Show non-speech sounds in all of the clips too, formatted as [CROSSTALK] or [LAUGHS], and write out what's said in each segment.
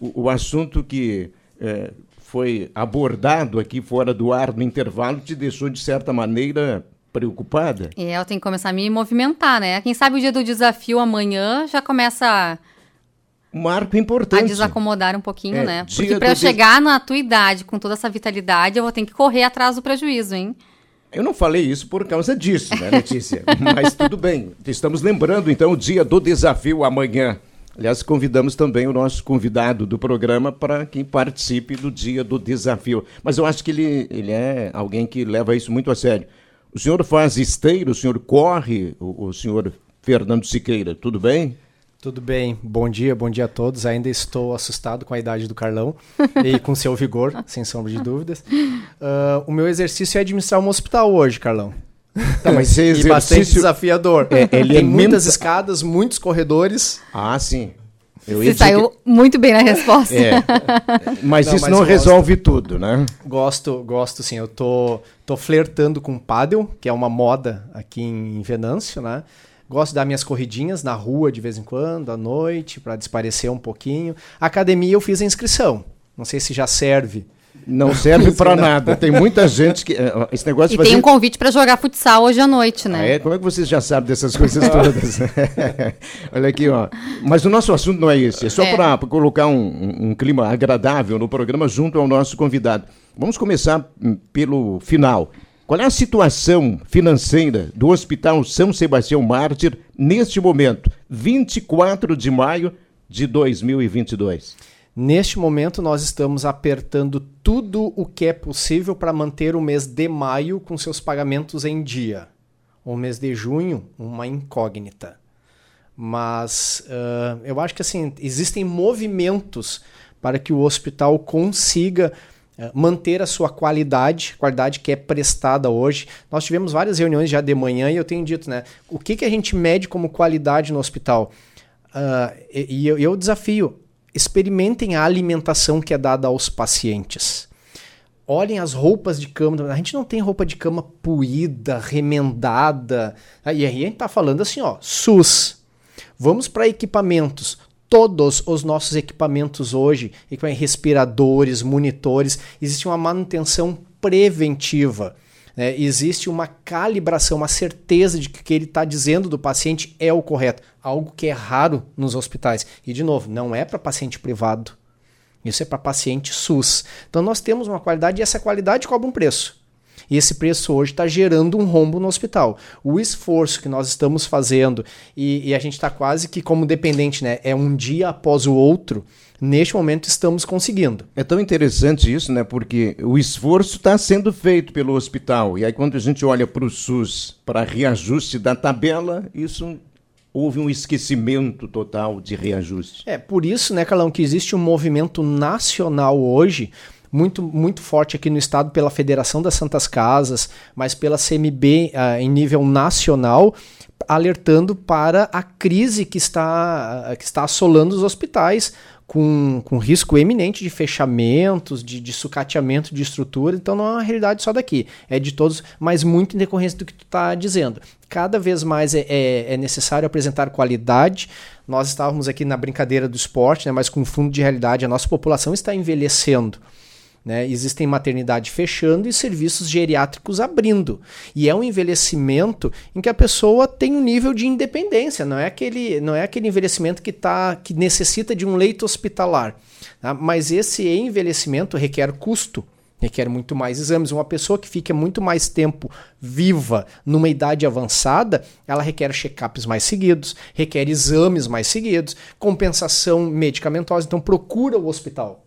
o, o assunto que é, foi abordado aqui fora do ar no intervalo te deixou, de certa maneira, preocupada? É, eu tenho que começar a me movimentar, né? Quem sabe o dia do desafio amanhã já começa um marco importante. A desacomodar um pouquinho, é, né? Porque para eu chegar na tua idade com toda essa vitalidade, eu vou ter que correr atrás do prejuízo, hein? Eu não falei isso por causa disso, né, Letícia? [LAUGHS] Mas tudo bem. Estamos lembrando, então, o dia do desafio amanhã. Aliás, convidamos também o nosso convidado do programa para que participe do dia do desafio. Mas eu acho que ele, ele é alguém que leva isso muito a sério. O senhor faz esteiro, o senhor corre, o, o senhor Fernando Siqueira, tudo bem? Tudo bem, bom dia, bom dia a todos. Ainda estou assustado com a idade do Carlão e com seu vigor, [LAUGHS] sem sombra de dúvidas. Uh, o meu exercício é administrar um hospital hoje, Carlão. [LAUGHS] Tá, mas exercício... E bastante desafiador. É, [LAUGHS] ele Tem é muitas muito... escadas, muitos corredores. Ah, sim. Eu Você saiu que... muito bem na resposta. É. [LAUGHS] Mas não, isso mas não resolve tudo, né? Gosto, gosto sim. Eu tô, tô flertando com paddle, que é uma moda aqui em Venâncio, né? Gosto de dar minhas corridinhas na rua de vez em quando, à noite, para desaparecer um pouquinho. Academia eu fiz a inscrição. Não sei se já serve. Não serve para nada. Tem muita gente que. Eh, esse negócio e fazer... tem um convite para jogar futsal hoje à noite, né? Ah, é? Como é que vocês já sabem dessas coisas [LAUGHS] todas? [LAUGHS] Olha aqui, ó. Mas o nosso assunto não é esse. É só é. para colocar um, um, um clima agradável no programa junto ao nosso convidado. Vamos começar hum, pelo final. Qual é a situação financeira do Hospital São Sebastião Mártir neste momento, 24 de maio de 2022? Neste momento, nós estamos apertando tudo o que é possível para manter o mês de maio com seus pagamentos em dia. O mês de junho, uma incógnita. Mas uh, eu acho que assim existem movimentos para que o hospital consiga manter a sua qualidade, qualidade que é prestada hoje. Nós tivemos várias reuniões já de manhã e eu tenho dito, né? O que, que a gente mede como qualidade no hospital? Uh, e, e eu, eu desafio, experimentem a alimentação que é dada aos pacientes. Olhem as roupas de cama. A gente não tem roupa de cama puída, remendada. E aí a gente está falando assim, ó, SUS. Vamos para equipamentos todos os nossos equipamentos hoje, respiradores, monitores, existe uma manutenção preventiva. Né? Existe uma calibração, uma certeza de que o que ele está dizendo do paciente é o correto. Algo que é raro nos hospitais. E, de novo, não é para paciente privado. Isso é para paciente SUS. Então, nós temos uma qualidade e essa qualidade cobra um preço. E esse preço hoje está gerando um rombo no hospital. O esforço que nós estamos fazendo, e, e a gente está quase que como dependente, né? É um dia após o outro. Neste momento estamos conseguindo. É tão interessante isso, né? Porque o esforço está sendo feito pelo hospital. E aí, quando a gente olha para o SUS, para reajuste da tabela, isso houve um esquecimento total de reajuste. É por isso, né, Calão, que existe um movimento nacional hoje muito, muito forte aqui no estado pela Federação das Santas Casas, mas pela CMB uh, ah, em nível nacional, alertando para a crise que está, uh, que está assolando os hospitais, com, com risco eminente de fechamentos, de, de sucateamento de estrutura. Então não é uma realidade só daqui, é de todos, mas muito em decorrência do que tu está dizendo. Cada vez mais é, é, é, necessário apresentar qualidade. Nós estávamos aqui na brincadeira do esporte, né, mas com fundo de realidade, a nossa população está envelhecendo. Né? Existem maternidade fechando e serviços geriátricos abrindo. E é um envelhecimento em que a pessoa tem um nível de independência, não é aquele, não é aquele envelhecimento que, tá, que necessita de um leito hospitalar. Tá? Mas esse envelhecimento requer custo requer muito mais exames. Uma pessoa que fica muito mais tempo viva numa idade avançada, ela requer check-ups mais seguidos, requer exames mais seguidos, compensação medicamentosa. Então, procura o hospital.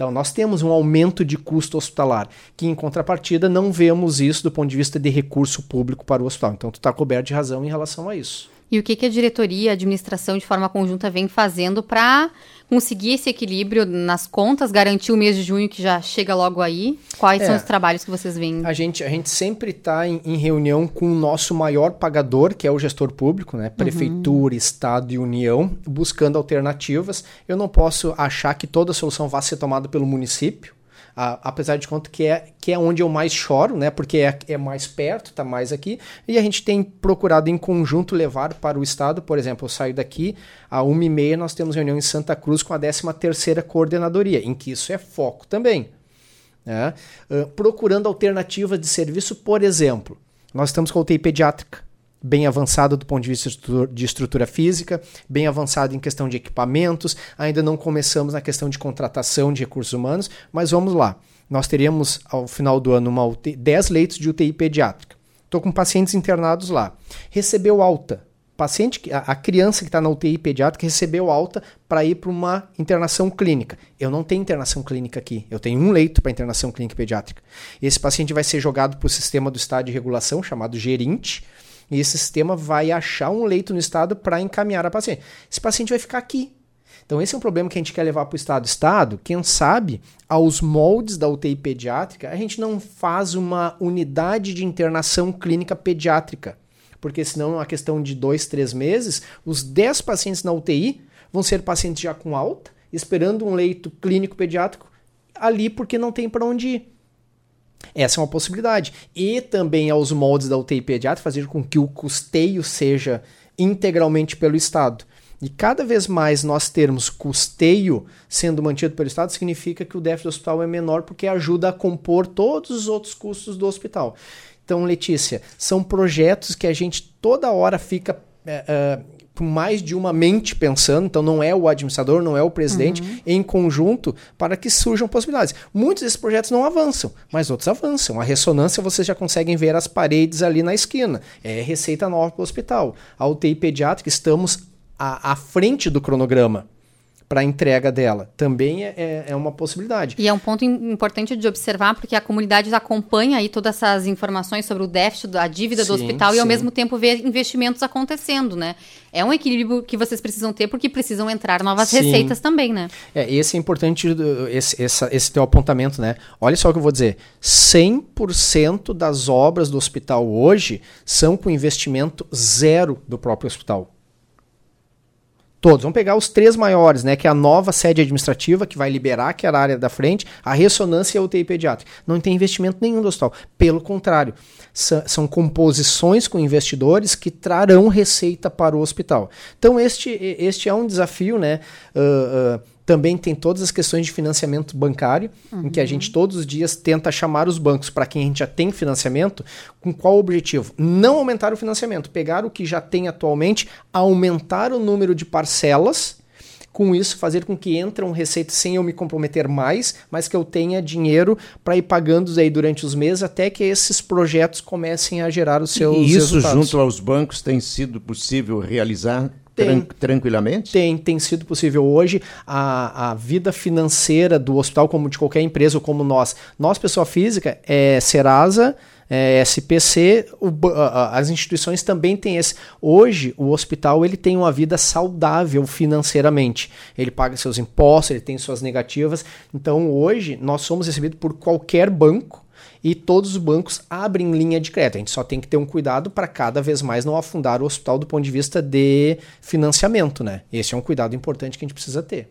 Então, nós temos um aumento de custo hospitalar, que em contrapartida não vemos isso do ponto de vista de recurso público para o hospital. Então, tu está coberto de razão em relação a isso. E o que, que a diretoria, a administração, de forma conjunta, vem fazendo para conseguir esse equilíbrio nas contas, garantir o mês de junho que já chega logo aí? Quais é, são os trabalhos que vocês veem? A gente, a gente sempre está em, em, reunião com o nosso maior pagador, que é o gestor público, né? Prefeitura, uhum. Estado e União, buscando alternativas. Eu não posso achar que toda solução vá ser tomada pelo município. A, apesar de conta que é, que é onde eu mais choro, né? Porque é, é mais perto, está mais aqui. E a gente tem procurado em conjunto levar para o estado, por exemplo, eu saio daqui, a 1h30 nós temos reunião em Santa Cruz com a 13ª Coordenadoria, em que isso é foco também. Né? Uh, procurando alternativas de serviço, por exemplo, nós estamos com a UTI pediátrica bem avançado do ponto de vista de estrutura física, bem avançado em questão de equipamentos. Ainda não começamos na questão de contratação de recursos humanos, mas vamos lá. Nós teríamos ao final do ano uma UTI, 10 leitos de UTI pediátrica. Estou com pacientes internados lá. Recebeu alta. Paciente, a, criança que está na UTI pediátrica recebeu alta para ir para uma internação clínica. Eu não tenho internação clínica aqui. Eu tenho um leito para internação clínica pediátrica. Esse paciente vai ser jogado para o sistema do estado de regulação, chamado Gerint e esse sistema vai achar um leito no estado para encaminhar a paciente. Esse paciente vai ficar aqui. Então, esse é um problema que a gente quer levar para o estado. Estado, quem sabe, aos moldes da UTI pediátrica, a gente não faz uma unidade de internação clínica pediátrica. Porque senão, a questão de dois, três meses, os 10 pacientes na UTI vão ser pacientes já com alta, esperando um leito clínico pediátrico ali porque não tem para onde ir. Essa é uma possibilidade. E também aos moldes da UTI pediátrica fazer com que o custeio seja integralmente pelo Estado. E cada vez mais nós termos custeio sendo mantido pelo Estado significa que o déficit do hospital é menor porque ajuda a compor todos os outros custos do hospital. Então, Letícia, são projetos que a gente toda hora fica é, é, com mais de uma mente pensando, então não é o administrador, não é o presidente, uhum. em conjunto, para que surjam possibilidades. Muitos desses projetos não avançam, mas outros avançam. A ressonância vocês já conseguem ver as paredes ali na esquina. É receita nova para o hospital. A UTI pediátrica, estamos à, à frente do cronograma para a entrega dela. Também é, é, é, uma possibilidade. E é um ponto importante de observar, porque a comunidade acompanha aí todas essas informações sobre o déficit, a dívida sim, do hospital sim. e ao mesmo tempo vê investimentos acontecendo, né? É um equilíbrio que vocês precisam ter porque precisam entrar novas sim. receitas também, né? É, esse é importante, esse, esse, esse teu apontamento, né? Olha só o que eu vou dizer. 100% das obras do hospital hoje são com investimento zero do próprio hospital. Todos. Vamos pegar os três maiores, né? Que é a nova sede administrativa, que vai liberar aquela área da frente, a ressonância e a UTI pediátrica. Não tem investimento nenhum do hospital. Pelo contrário, são composições com investidores que trarão receita para o hospital. Então, este, este é um desafio, né? Uh, uh, também tem todas as questões de financiamento bancário, uhum. em que a gente uhum. todos os dias tenta chamar os bancos para quem a gente já tem financiamento, com qual objetivo? Não aumentar o financiamento, pegar o que já tem atualmente, aumentar o número de parcelas, com isso fazer com que entram receitas sem eu me comprometer mais, mas que eu tenha dinheiro para ir pagando aí durante os meses até que esses projetos comecem a gerar os seus e isso resultados. junto aos bancos tem sido possível realizar tem, tranquilamente? Tem, tem sido possível. Hoje, a, a vida financeira do hospital, como de qualquer empresa, ou como nós, nós, pessoa física, é Serasa, é, SPC, o, as instituições também têm esse. Hoje, o hospital ele tem uma vida saudável financeiramente. Ele paga seus impostos, ele tem suas negativas. Então, hoje, nós somos recebidos por qualquer banco e todos os bancos abrem linha de crédito. A gente só tem que ter um cuidado para cada vez mais não afundar o hospital do ponto de vista de financiamento, né? Esse é um cuidado importante que a gente precisa ter.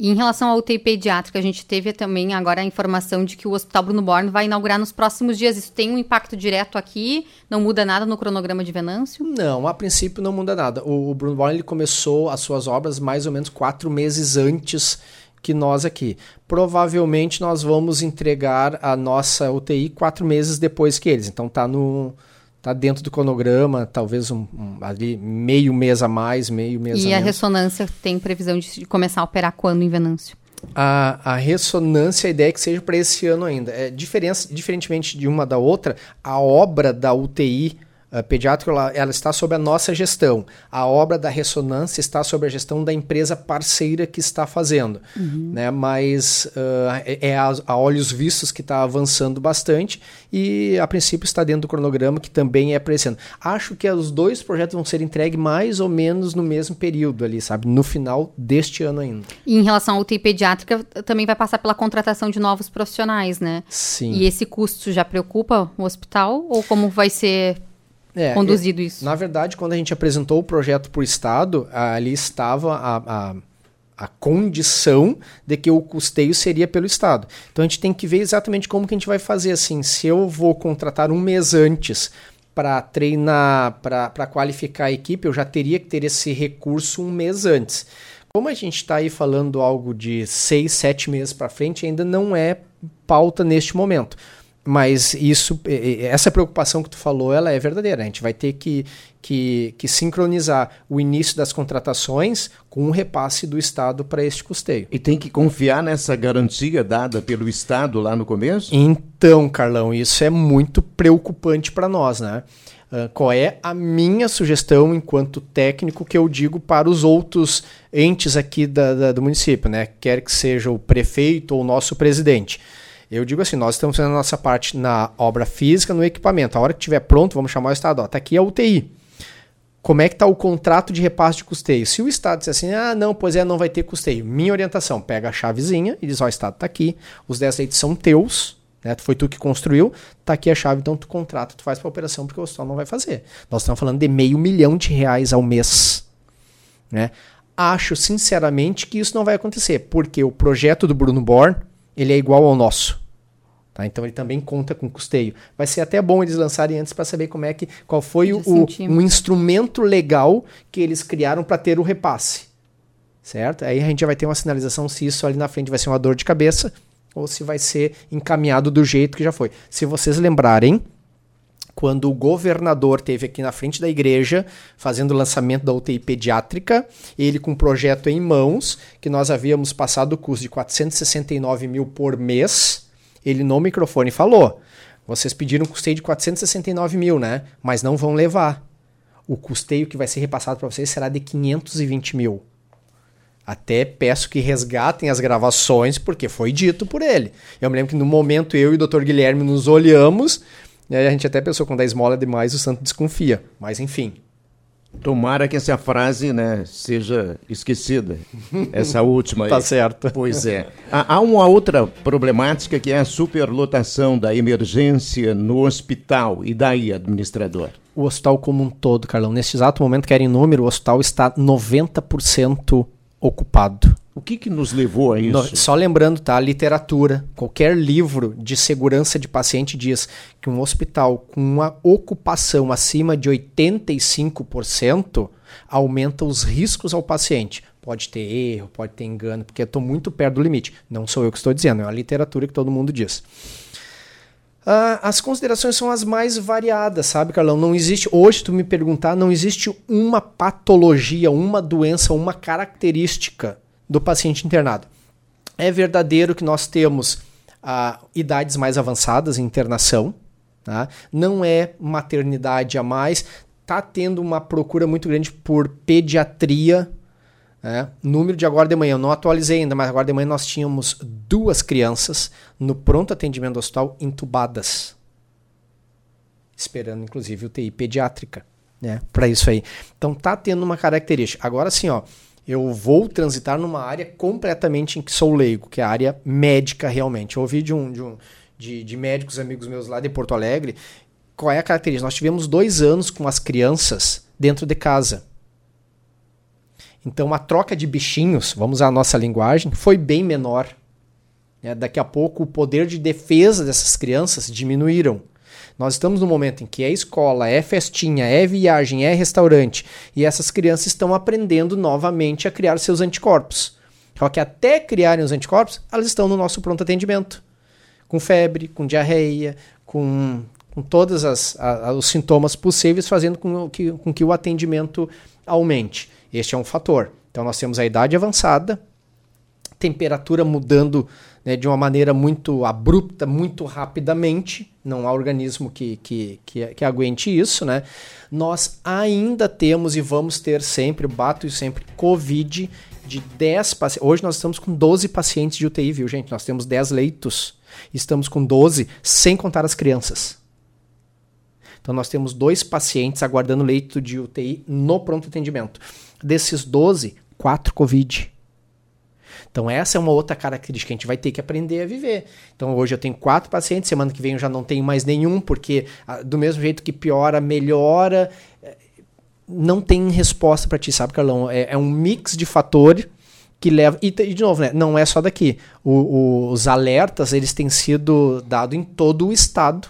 E em relação ao UTI pediátrica, a gente teve também agora a informação de que o Hospital Bruno Born vai inaugurar nos próximos dias. Isso tem um impacto direto aqui? Não muda nada no cronograma de Venâncio? Não, a princípio não muda nada. O, Bruno Born ele começou as suas obras mais ou menos quatro meses antes que nós aqui. Provavelmente nós vamos entregar a nossa UTI quatro meses depois que eles. Então tá no tá dentro do cronograma, talvez um, um, ali meio mês a mais, meio mês e a E a ressonância tem previsão de começar a operar quando em Venâncio? A, a ressonância, a ideia é que seja para esse ano ainda. É, diferença, diferentemente de uma da outra, a obra da UTI uh, pediátrico ela, ela, está sob a nossa gestão. A obra da ressonância está sob a gestão da empresa parceira que está fazendo. Uhum. Né? Mas uh, é, a, a, olhos vistos que está avançando bastante e a princípio está dentro do cronograma que também é ano. Acho que os dois projetos vão ser entregues mais ou menos no mesmo período ali, sabe? No final deste ano ainda. E em relação à UTI pediátrica, também vai passar pela contratação de novos profissionais, né? Sim. E esse custo já preocupa o hospital ou como vai ser é, conduzido isso? Na verdade, quando a gente apresentou o projeto para o Estado, ali estava a, a, a condição de que o custeio seria pelo Estado. Então a gente tem que ver exatamente como que a gente vai fazer assim. Se eu vou contratar um mês antes para treinar, para qualificar a equipe, eu já teria que ter esse recurso um mês antes. Como a gente está aí falando algo de seis, sete meses para frente, ainda não é pauta neste momento. Mas isso, essa preocupação que tu falou, ela é verdadeira. A gente vai ter que, que, que sincronizar o início das contratações com o repasse do Estado para este custeio. E tem que confiar nessa garantia dada pelo Estado lá no começo? Então, Carlão, isso é muito preocupante para nós, né? Uh, qual é a minha sugestão enquanto técnico que eu digo para os outros entes aqui da, da, do município, né? Quer que seja o prefeito ou o nosso presidente. Eu digo assim, nós estamos fazendo a nossa parte na obra física, no equipamento. A hora que estiver pronto, vamos chamar o Estado. Está aqui a UTI. Como é que está o contrato de repasse de custeio? Se o Estado disser assim, ah, não, pois é, não vai ter custeio. Minha orientação, pega a chavezinha e diz, ó, o Estado está aqui, os 10 leitos são teus, né? Foi tu que construiu, tá aqui a chave, então tu contrata, tu faz para operação, porque o hospital não vai fazer. Nós estamos falando de meio milhão de reais ao mês. Né? Acho, sinceramente, que isso não vai acontecer, porque o projeto do Bruno Born, ele é igual ao nosso. Tá? Então ele também conta com custeio. Vai ser até bom eles lançarem antes para saber como é que qual foi o, um instrumento legal que eles criaram para ter o repasse. Certo? Aí a gente já vai ter uma sinalização se isso ali na frente vai ser uma dor de cabeça ou se vai ser encaminhado do jeito que já foi. Se vocês lembrarem, quando o governador teve aqui na frente da igreja fazendo o lançamento da UTI pediátrica, ele com um projeto em mãos, que nós havíamos passado o custo de 469 mil por mês, ele no microfone falou: vocês pediram um custeio de 469 mil, né? Mas não vão levar. O custeio que vai ser repassado para vocês será de 520 mil. Até peço que resgatem as gravações, porque foi dito por ele. Eu me lembro que no momento eu e o Dr. Guilherme nos olhamos, e a gente até pensou, quando a esmola é demais, o santo desconfia. Mas enfim, Tomara que essa frase né, seja esquecida, essa [LAUGHS] última aí. tá certo. Pois é. Há, uma outra problemática que é a superlotação da emergência no hospital. E daí, administrador? O hospital como um todo, Carlão. Neste exato momento, querem número, o hospital está 90% ocupado. O que, que nos levou a isso? Só lembrando, tá? A literatura, qualquer livro de segurança de paciente diz que um hospital com uma ocupação acima de 85% aumenta os riscos ao paciente. Pode ter erro, pode ter engano, porque eu estou muito perto do limite. Não sou eu que estou dizendo, é a literatura que todo mundo diz. Uh, as considerações são as mais variadas, sabe, Carlão? Não existe, hoje, tu me perguntar, não existe uma patologia, uma doença, uma característica do paciente internado. É verdadeiro que nós temos uh, idades mais avançadas em internação, tá? não é maternidade a mais, está tendo uma procura muito grande por pediatria. Né? Número de agora de manhã, eu não atualizei ainda, mas agora de manhã nós tínhamos duas crianças no pronto atendimento do hospital entubadas, esperando inclusive UTI pediátrica, né? Para isso aí. Então tá tendo uma característica. Agora sim, ó, eu vou transitar numa área completamente em que sou leigo, que é a área médica realmente. Eu ouvi de um, de, um de, de médicos amigos meus lá de Porto Alegre qual é a característica. Nós tivemos dois anos com as crianças dentro de casa. Então a troca de bichinhos, vamos usar a nossa linguagem, foi bem menor. É, daqui a pouco o poder de defesa dessas crianças diminuíram. Nós estamos no momento em que é escola, é festinha, é viagem, é restaurante, e essas crianças estão aprendendo novamente a criar seus anticorpos. Só que até criarem os anticorpos, elas estão no nosso pronto atendimento. Com febre, com diarreia, com, com todos os sintomas possíveis, fazendo com que, com que o atendimento aumente. Este é um fator. Então nós temos a idade avançada, temperatura mudando né, de uma maneira muito abrupta, muito rapidamente, não há organismo que, que, que, que, aguente isso, né? Nós ainda temos e vamos ter sempre, bato e sempre, Covid de 10 pacientes. Hoje nós estamos com 12 pacientes de UTI, viu, gente? Nós temos 10 leitos. Estamos com 12, sem contar as crianças. Então nós temos dois pacientes aguardando leito de UTI no pronto atendimento. Desses 12, 4 Covid. Então, essa é uma outra característica que a gente vai ter que aprender a viver. Então, hoje eu tenho quatro pacientes, semana que vem eu já não tenho mais nenhum, porque ah, do mesmo jeito que piora, melhora. Eh, não tem resposta para ti, sabe, Carlão? É, é um mix de fatores que leva e, de novo, né, não é só daqui. O, o, os alertas eles têm sido dados em todo o estado,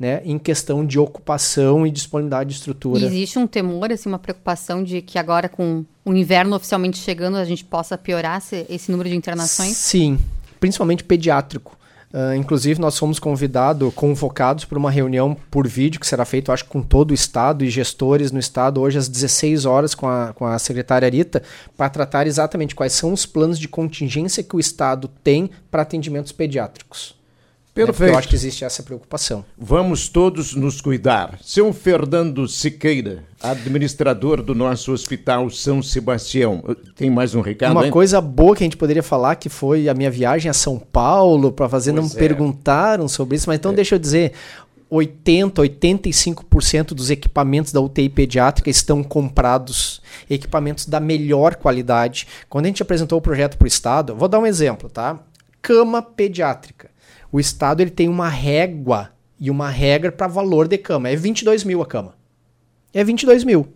né, em questão de ocupação e disponibilidade de estrutura. E existe um temor, assim, uma preocupação de que agora com o inverno oficialmente chegando a gente possa piorar esse, esse número de internações? Sim, principalmente pediátrico. Uh, inclusive, nós fomos convidados, convocados para uma reunião por vídeo que será feita, acho, com todo o Estado e gestores no Estado, hoje às 16 horas, com a, com a secretária Rita, para tratar exatamente quais são os planos de contingência que o Estado tem para atendimentos pediátricos. Perfeito. eu acho que existe essa preocupação. Vamos todos nos cuidar. Seu Fernando Siqueira, administrador do nosso Hospital São Sebastião. Tem mais um recado? Uma hein? coisa boa que a gente poderia falar que foi a minha viagem a São Paulo para fazer, pois não é. perguntaram sobre isso, mas então é. deixa eu dizer. 80, 85% dos equipamentos da UTI pediátrica estão comprados, equipamentos da melhor qualidade. Quando a gente apresentou o projeto para o Estado, vou dar um exemplo, tá? Cama pediátrica o Estado ele tem uma régua e uma regra para valor de cama. É 22 mil a cama. É 22 mil.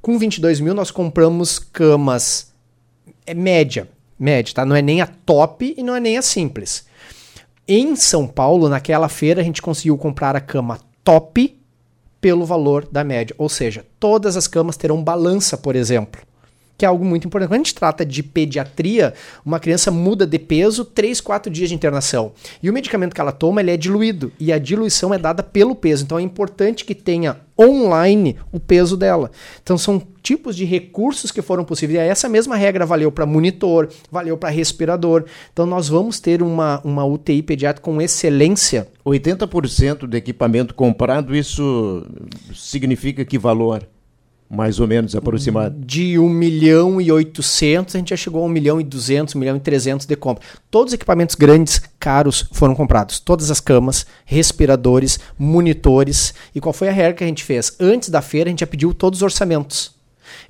Com 22 mil nós compramos camas é média, média, tá? Não é nem a top e não é nem a simples. Em São Paulo, naquela feira, a gente conseguiu comprar a cama top pelo valor da média. Ou seja, todas as camas terão balança, por exemplo que é algo muito importante. Quando a gente trata de pediatria, uma criança muda de peso 3, 4 dias de internação. E o medicamento que ela toma ele é diluído. E a diluição é dada pelo peso. Então é importante que tenha online o peso dela. Então são tipos de recursos que foram possíveis. E essa mesma regra valeu para monitor, valeu para respirador. Então nós vamos ter uma, uma UTI pediátrica com excelência. 80% do equipamento comprado, isso significa que valor? Mais ou menos aproximado? De 1 milhão e 800, a gente já chegou a 1 milhão e 200, 1 milhão e 300 de compra. Todos os equipamentos grandes, caros, foram comprados. Todas as camas, respiradores, monitores. E qual foi a regra que a gente fez? Antes da feira, a gente já pediu todos os orçamentos.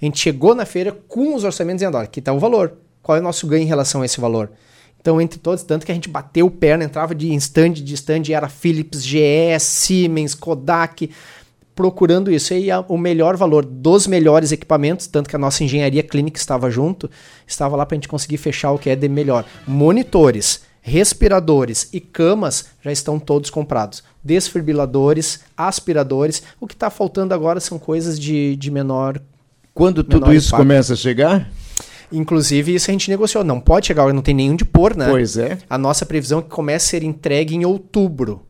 A gente chegou na feira com os orçamentos dizendo, olha, aqui está o valor. Qual é o nosso ganho em relação a esse valor? Então, entre todos, tanto que a gente bateu perna, entrava de stand de stand, era Philips, GE, Siemens, Kodak procurando isso. E a, o melhor valor dos melhores equipamentos, tanto que a nossa engenharia clínica estava junto, estava lá para a gente conseguir fechar o que é de melhor. Monitores, respiradores e camas já estão todos comprados. Desfibriladores, aspiradores. O que está faltando agora são coisas de, de menor. Quando tudo menor isso impacto. começa a chegar? Inclusive, isso a gente negociou. Não pode chegar, não tem nenhum de pôr, né? Pois é. A nossa previsão é que comece a ser entregue em outubro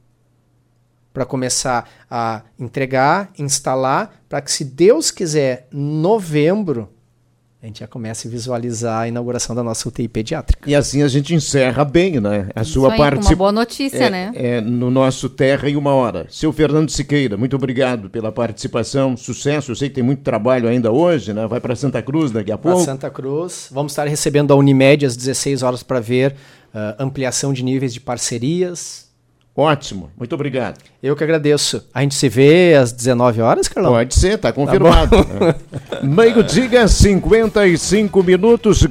para começar a entregar, instalar, para que se Deus quiser, novembro, a gente já comece a visualizar a inauguração da nossa UTI pediátrica. E assim a gente encerra bem, né? A sua parte. Uma boa notícia, é, né? É, no nosso Terra em uma hora. Seu Fernando Siqueira, muito obrigado pela participação, sucesso. Eu sei que tem muito trabalho ainda hoje, né? Vai para Santa Cruz daqui a pouco. Para Santa Cruz. Vamos estar recebendo a Unimed às 16 horas para ver uh, ampliação de níveis de parcerias, Ótimo, muito obrigado. Eu que agradeço. A gente se vê às 19 horas, Carlão? Pode ser, está confirmado. Tá Meio-dia, 55 minutos.